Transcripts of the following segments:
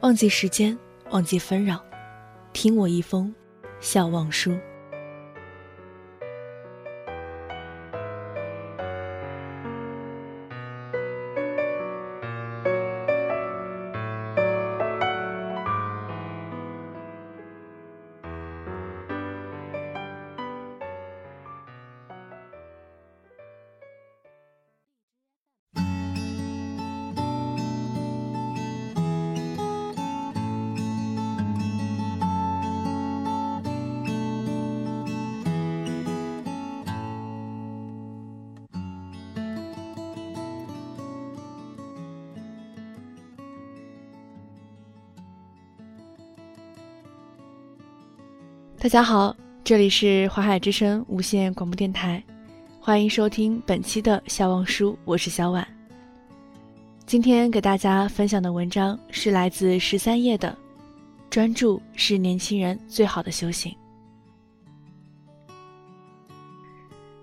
忘记时间，忘记纷扰，听我一封笑忘书。大家好，这里是华海之声无线广播电台，欢迎收听本期的笑忘书，我是小婉。今天给大家分享的文章是来自十三页的，专注是年轻人最好的修行。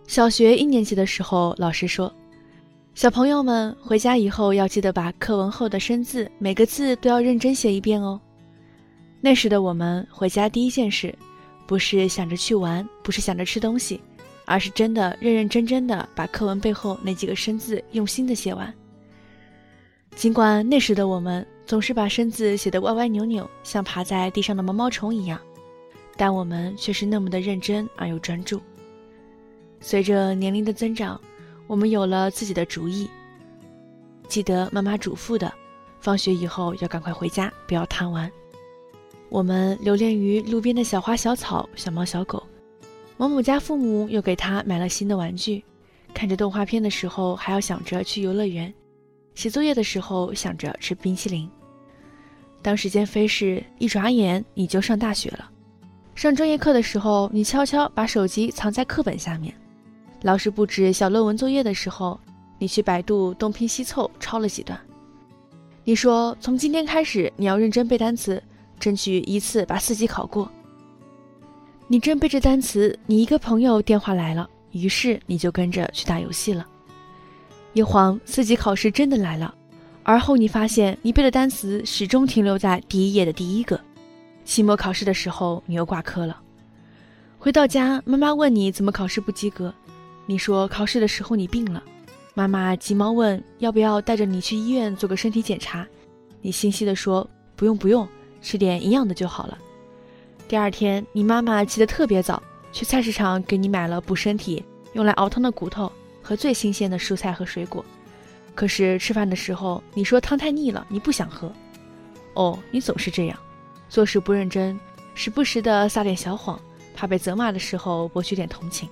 小学一年级的时候，老师说，小朋友们回家以后要记得把课文后的生字每个字都要认真写一遍哦。那时的我们回家第一件事。不是想着去玩，不是想着吃东西，而是真的认认真真的把课文背后那几个生字用心的写完。尽管那时的我们总是把生字写得歪歪扭扭，像爬在地上的毛毛虫一样，但我们却是那么的认真而又专注。随着年龄的增长，我们有了自己的主意。记得妈妈嘱咐的，放学以后要赶快回家，不要贪玩。我们留恋于路边的小花小草、小猫小狗。某某家父母又给他买了新的玩具。看着动画片的时候，还要想着去游乐园；写作业的时候，想着吃冰淇淋。当时间飞逝，一眨眼你就上大学了。上专业课的时候，你悄悄把手机藏在课本下面。老师布置小论文作业的时候，你去百度东拼西凑抄了几段。你说从今天开始，你要认真背单词。争取一次把四级考过。你正背着单词，你一个朋友电话来了，于是你就跟着去打游戏了。一晃，四级考试真的来了，而后你发现你背的单词始终停留在第一页的第一个。期末考试的时候，你又挂科了。回到家，妈妈问你怎么考试不及格，你说考试的时候你病了。妈妈急忙问要不要带着你去医院做个身体检查，你心细的说不用不用。吃点营养的就好了。第二天，你妈妈起得特别早，去菜市场给你买了补身体、用来熬汤的骨头和最新鲜的蔬菜和水果。可是吃饭的时候，你说汤太腻了，你不想喝。哦，你总是这样，做事不认真，时不时的撒点小谎，怕被责骂的时候博取点同情。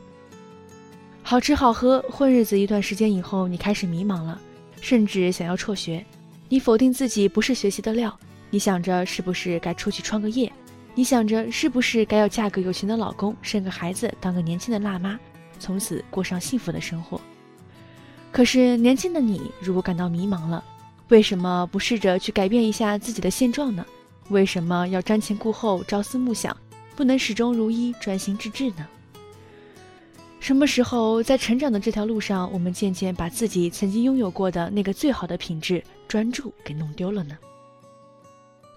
好吃好喝混日子一段时间以后，你开始迷茫了，甚至想要辍学。你否定自己不是学习的料。你想着是不是该出去创个业？你想着是不是该要嫁个有钱的老公，生个孩子，当个年轻的辣妈，从此过上幸福的生活？可是年轻的你，如果感到迷茫了，为什么不试着去改变一下自己的现状呢？为什么要瞻前顾后、朝思暮想，不能始终如一、专心致志呢？什么时候在成长的这条路上，我们渐渐把自己曾经拥有过的那个最好的品质——专注，给弄丢了呢？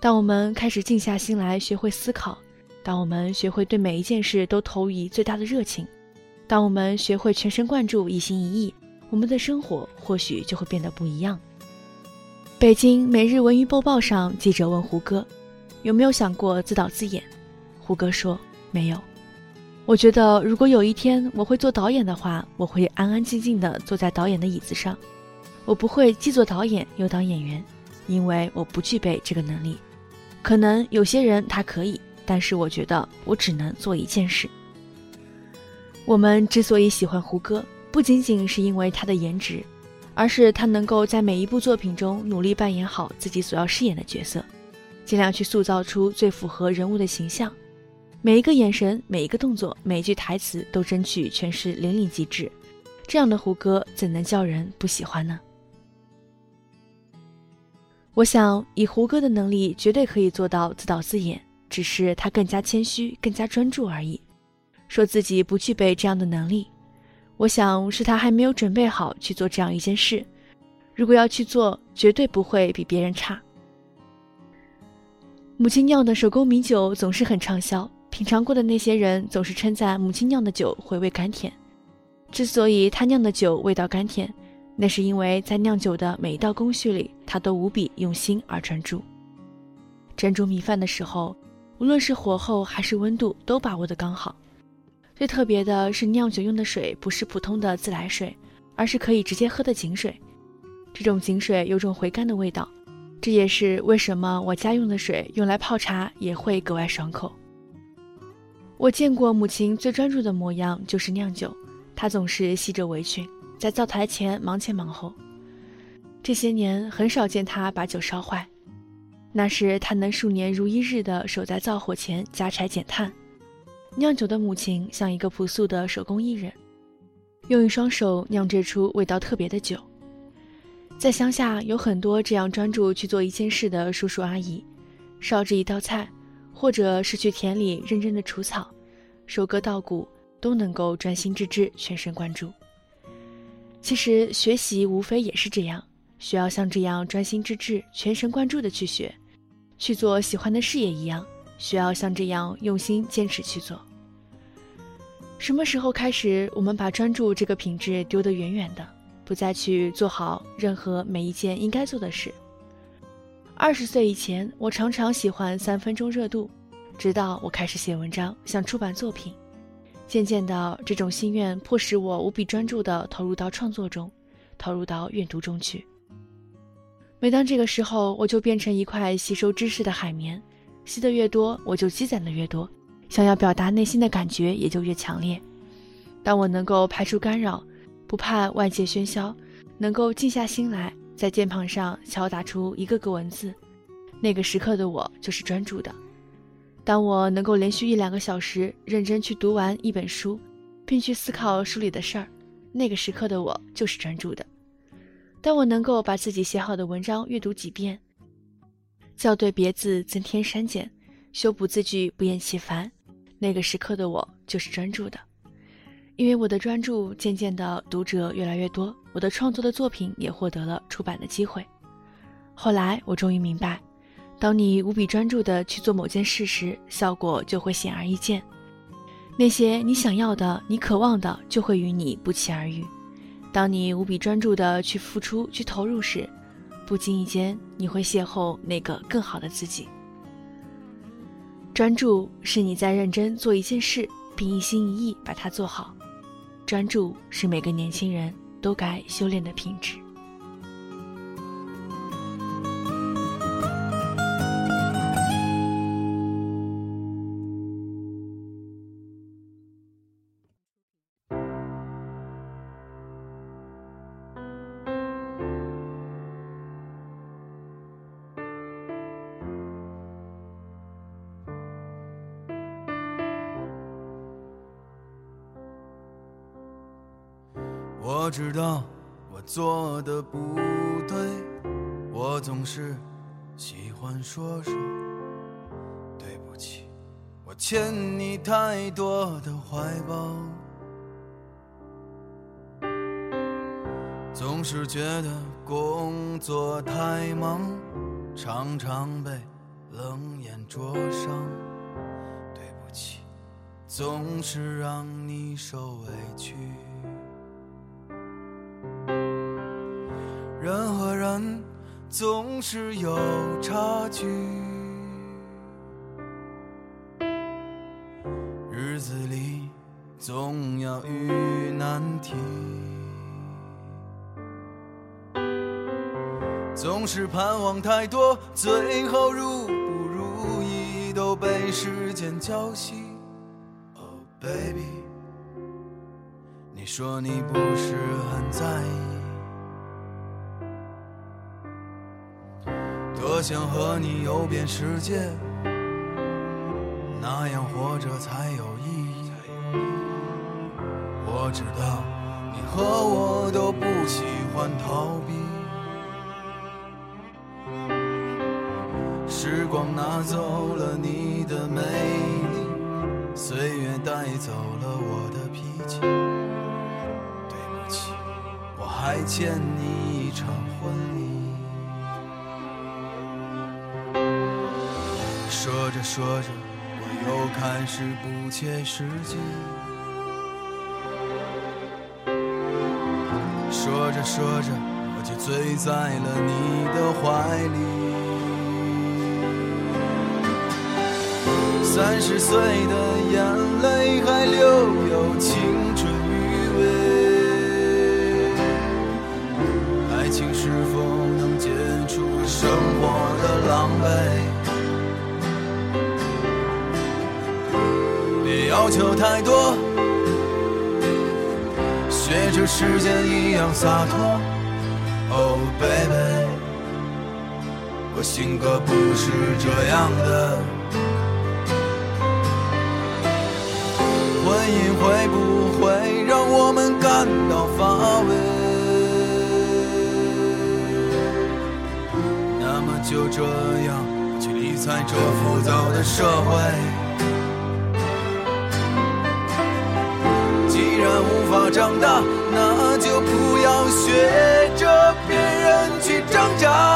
当我们开始静下心来学会思考，当我们学会对每一件事都投以最大的热情，当我们学会全神贯注、一心一意，我们的生活或许就会变得不一样。北京每日文娱播报上，记者问胡歌：“有没有想过自导自演？”胡歌说：“没有。我觉得如果有一天我会做导演的话，我会安安静静地坐在导演的椅子上，我不会既做导演又当演员，因为我不具备这个能力。”可能有些人他可以，但是我觉得我只能做一件事。我们之所以喜欢胡歌，不仅仅是因为他的颜值，而是他能够在每一部作品中努力扮演好自己所要饰演的角色。尽量去塑造出最符合人物的形象。每一个眼神，每一个动作，每一句台词都争取诠释淋漓尽致。这样的胡歌怎能叫人不喜欢呢？我想，以胡歌的能力，绝对可以做到自导自演，只是他更加谦虚，更加专注而已。说自己不具备这样的能力，我想是他还没有准备好去做这样一件事。如果要去做，绝对不会比别人差。母亲酿的手工米酒总是很畅销。品尝过的那些人总是称赞母亲酿的酒回味甘甜。之所以他酿的酒味道甘甜，那是因为在酿酒的每一道工序里，他都无比用心而专注。蒸煮米饭的时候，无论是火候还是温度，都把握得刚好。最特别的是，酿酒用的水不是普通的自来水，而是可以直接喝的井水。这种井水有种回甘的味道，这也是为什么我家用的水用来泡茶也会格外爽口。我见过母亲最专注的模样，就是酿酒。她总是系着围裙，在灶台前忙前忙后。这些年很少见他把酒烧坏，那是他能数年如一日地守在灶火前加柴减炭。酿酒的母亲像一个朴素的手工艺人，用一双手酿制出味道特别的酒。在乡下有很多这样专注去做一件事的叔叔阿姨，烧制一道菜。或者是去田里认真的除草、收割稻谷，都能够专心致志、全神贯注。其实学习无非也是这样，需要像这样专心致志、全神贯注的去学，去做喜欢的事业一样，需要像这样用心坚持去做。什么时候开始，我们把专注这个品质丢得远远的，不再去做好任何每一件应该做的事？二十岁以前，我常常喜欢三分钟热度，直到我开始写文章，想出版作品。渐渐的，这种心愿迫使我无比专注地投入到创作中，投入到阅读中去。每当这个时候，我就变成一块吸收知识的海绵，吸得越多，我就积攒的越多，想要表达内心的感觉也就越强烈。当我能够排除干扰，不怕外界喧嚣，能够静下心来。在键盘上敲打出一个个文字，那个时刻的我就是专注的。当我能够连续一两个小时认真去读完一本书，并去思考书里的事儿，那个时刻的我就是专注的。当我能够把自己写好的文章阅读几遍，校对别字，增添删减，修补字句，不厌其烦，那个时刻的我就是专注的。因为我的专注，渐渐的读者越来越多，我的创作的作品也获得了出版的机会。后来我终于明白，当你无比专注的去做某件事时，效果就会显而易见。那些你想要的、你渴望的，就会与你不期而遇。当你无比专注的去付出、去投入时，不经意间你会邂逅那个更好的自己。专注是你在认真做一件事，并一心一意把它做好。专注是每个年轻人都该修炼的品质。我知道我做的不对，我总是喜欢说说对不起，我欠你太多的怀抱，总是觉得工作太忙，常常被冷眼灼伤，对不起，总是让你受委屈。总是有差距，日子里总要遇难题，总是盼望太多，最后如不如意都被时间浇熄。Oh baby，你说你不是很在意。我想和你游遍世界，那样活着才有意义。我知道你和我都不喜欢逃避。时光拿走了你的美丽，岁月带走了我的脾气。对不起，我还欠你一场婚礼。说着说着，我又开始不切实际。说着说着，我就醉在了你的怀里。三十岁的眼泪还留有情太多，学着时间一样洒脱。Oh baby，我性格不是这样的。婚姻会不会让我们感到乏味？那么就这样去理睬这浮躁的社会。法长大，那就不要学着别人去挣扎。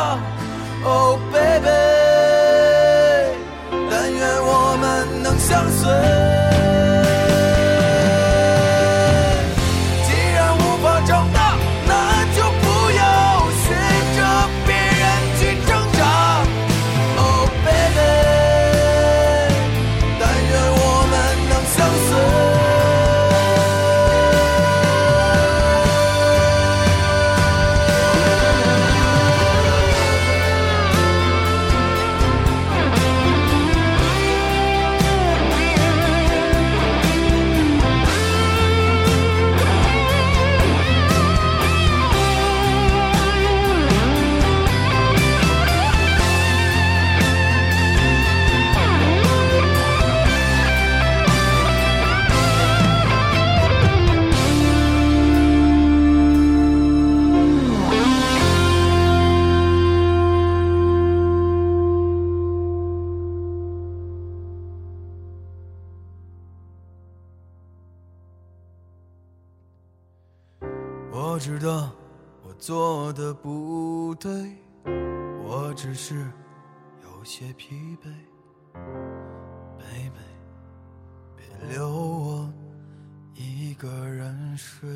做的不对，我只是有些疲惫。baby，别留我一个人睡。